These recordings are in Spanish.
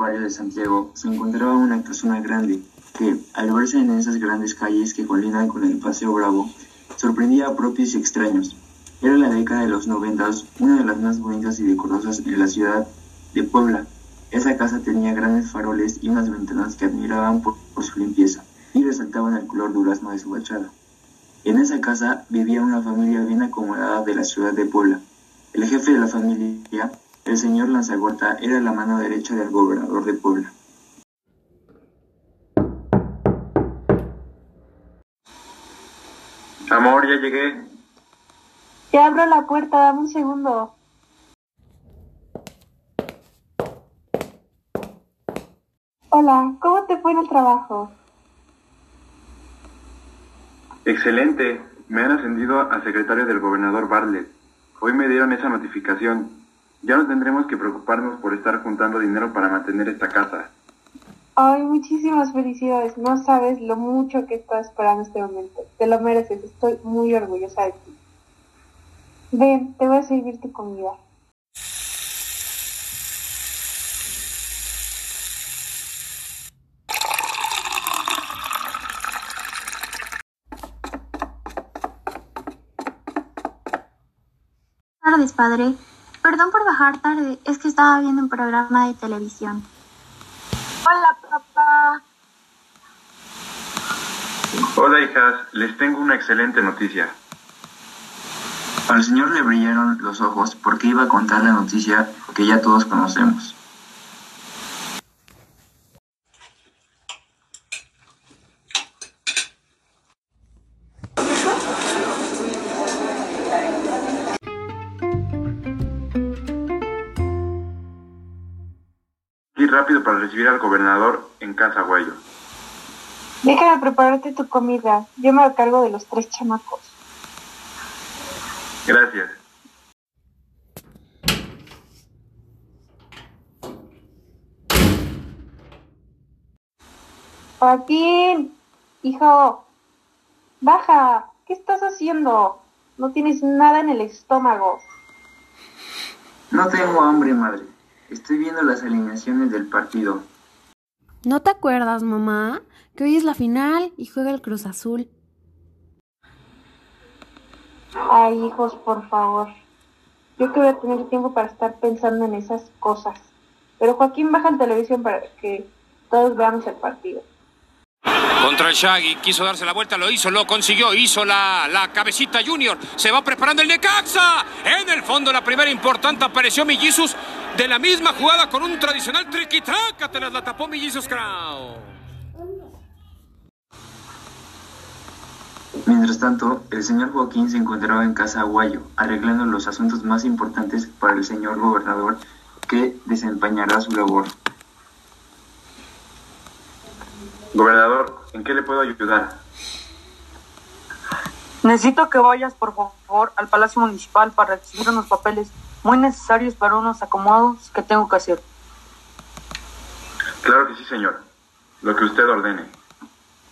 barrio de Santiago se encontraba una casona grande que, al verse en esas grandes calles que colindan con el Paseo Bravo, sorprendía a propios y extraños. Era la década de los noventas, una de las más bonitas y decorosas en la ciudad de Puebla. Esa casa tenía grandes faroles y unas ventanas que admiraban por, por su limpieza y resaltaban el color durazno de su fachada. En esa casa vivía una familia bien acomodada de la ciudad de Puebla. El jefe de la familia, el señor Lanzagorta, era la mano derecha del gobernador de Puebla. Amor, ya llegué. Te abro la puerta, dame un segundo. Hola, ¿cómo te fue en el trabajo? Excelente. Me han ascendido a secretario del gobernador Bartlett. Hoy me dieron esa notificación. Ya no tendremos que preocuparnos por estar juntando dinero para mantener esta casa. Ay, muchísimas felicidades. No sabes lo mucho que estás esperando este momento. Te lo mereces. Estoy muy orgullosa de ti. Ven, te voy a servir tu comida. tardes, padre. Perdón por bajar tarde, es que estaba viendo un programa de televisión. Hola, papá. Hola, hijas. Les tengo una excelente noticia. Al señor le brillaron los ojos porque iba a contar la noticia que ya todos conocemos. Recibir al gobernador en Casa Guayo. Déjame prepararte tu comida. Yo me cargo de los tres chamacos. Gracias. Joaquín, hijo, baja. ¿Qué estás haciendo? No tienes nada en el estómago. No tengo hambre, madre. Estoy viendo las alineaciones del partido. ¿No te acuerdas, mamá? Que hoy es la final y juega el Cruz Azul. Ay, hijos, por favor. Yo que voy a tener tiempo para estar pensando en esas cosas. Pero Joaquín baja en televisión para que todos veamos el partido. Contra el Shaggy, quiso darse la vuelta, lo hizo, lo consiguió, hizo la, la cabecita Junior, se va preparando el Necaxa. En el fondo, la primera importante apareció Millisus de la misma jugada con un tradicional triquitraca, te las la tapó Millisus Crow. Mientras tanto, el señor Joaquín se encontraba en Casa Aguayo, arreglando los asuntos más importantes para el señor gobernador que desempeñará su labor. Gobernador, ¿en qué le puedo ayudar? Necesito que vayas, por favor, al Palacio Municipal para recibir unos papeles muy necesarios para unos acomodos que tengo que hacer. Claro que sí, señor. Lo que usted ordene.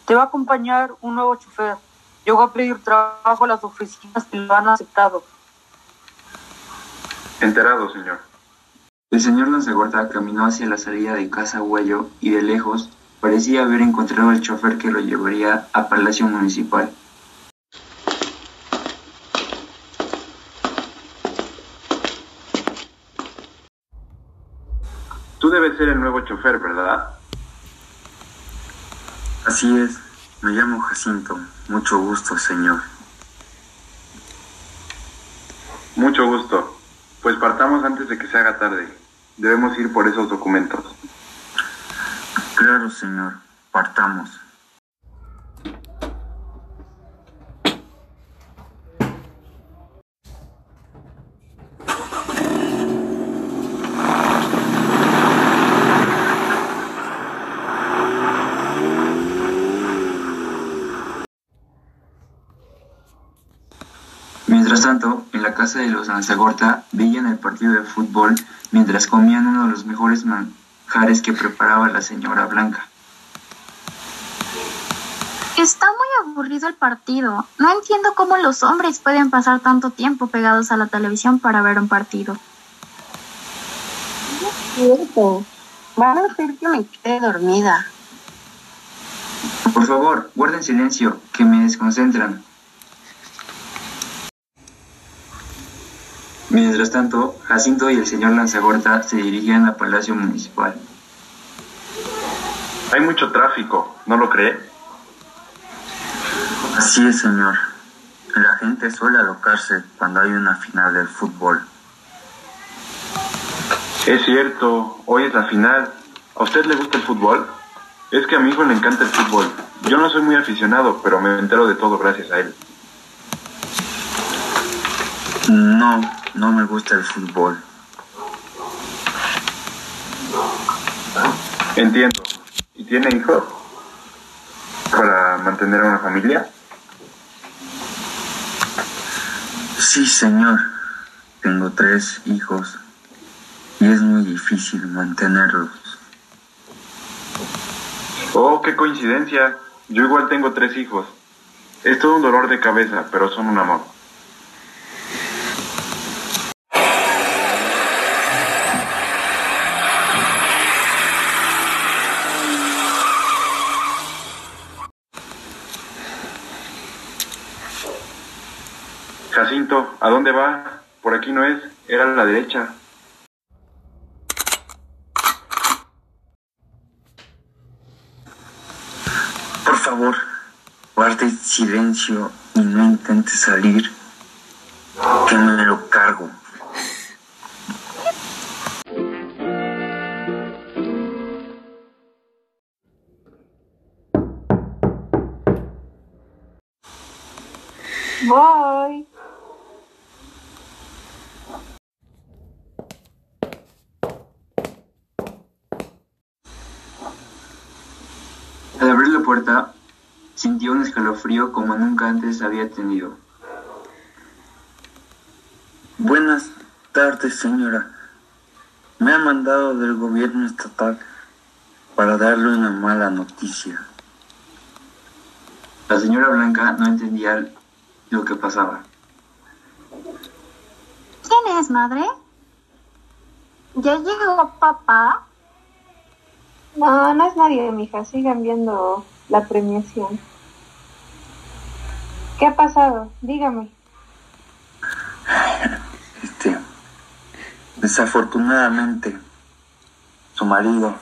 Te va a acompañar un nuevo chofer. Yo voy a pedir trabajo a las oficinas que lo han aceptado. Enterado, señor. El señor Lanzagorta caminó hacia la salida de Casa Huello y de lejos parecía haber encontrado al chofer que lo llevaría a Palacio Municipal. Ser el nuevo chofer, ¿verdad? Así es, me llamo Jacinto. Mucho gusto, señor. Mucho gusto. Pues partamos antes de que se haga tarde. Debemos ir por esos documentos. Claro, señor. Partamos. Mientras tanto, en la casa de los Lanzagorta veían el partido de fútbol mientras comían uno de los mejores manjares que preparaba la señora Blanca. Está muy aburrido el partido. No entiendo cómo los hombres pueden pasar tanto tiempo pegados a la televisión para ver un partido. cierto. Van a hacer que me quede dormida. Por favor, guarden silencio, que me desconcentran. Mientras tanto, Jacinto y el señor Lanzagorta se dirigían al Palacio Municipal. Hay mucho tráfico, ¿no lo cree? Así es, señor. La gente suele alocarse cuando hay una final del fútbol. Es cierto, hoy es la final. ¿A usted le gusta el fútbol? Es que a mi hijo le encanta el fútbol. Yo no soy muy aficionado, pero me entero de todo gracias a él. No, no me gusta el fútbol. Entiendo. ¿Y tiene hijos? ¿Para mantener a una familia? Sí, señor. Tengo tres hijos y es muy difícil mantenerlos. Oh, qué coincidencia. Yo igual tengo tres hijos. Es todo un dolor de cabeza, pero son un amor. Jacinto, ¿a dónde va? Por aquí no es, era a la derecha. Por favor, guarde silencio y no intente salir, que me lo cargo. Puerta, sintió un escalofrío como nunca antes había tenido. Buenas tardes, señora. Me ha mandado del gobierno estatal para darle una mala noticia. La señora Blanca no entendía lo que pasaba. ¿Quién es, madre? ¿Ya llegó papá? No, no es nadie, mija. Sigan viendo la premiación. ¿Qué ha pasado? Dígame. Este, desafortunadamente, su marido,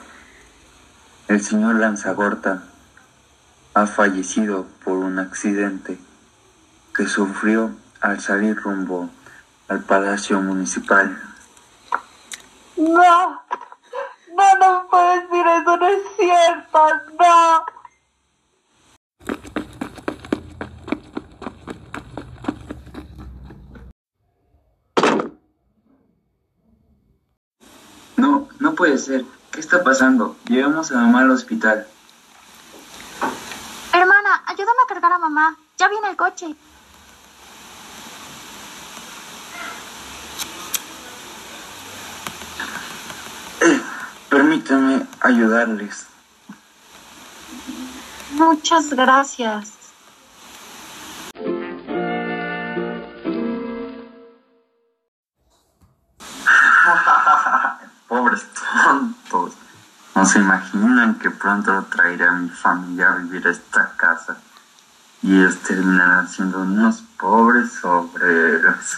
el señor Lanzagorta, ha fallecido por un accidente que sufrió al salir rumbo al Palacio Municipal. No. No, no puedes decir eso, no es cierto, no. No, no puede ser. ¿Qué está pasando? Llevamos a mamá al hospital. Hermana, ayúdame a cargar a mamá. Ya viene el coche. Permítanme ayudarles. Muchas gracias. No se imaginan que pronto traeré a mi familia a vivir a esta casa. Y ellos terminarán siendo unos pobres obreros.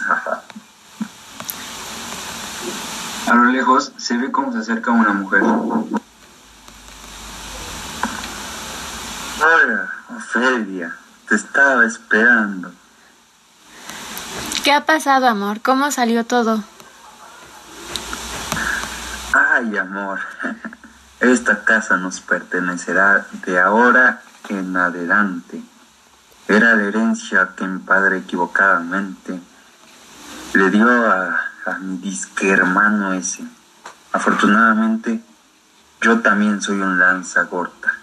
A lo lejos se ve cómo se acerca una mujer. Hola, Ofelia. Te estaba esperando. ¿Qué ha pasado, amor? ¿Cómo salió todo? Ay, amor. Esta casa nos pertenecerá de ahora en adelante. Era la herencia que mi padre equivocadamente le dio a, a mi disque hermano ese. Afortunadamente, yo también soy un lanzagorta.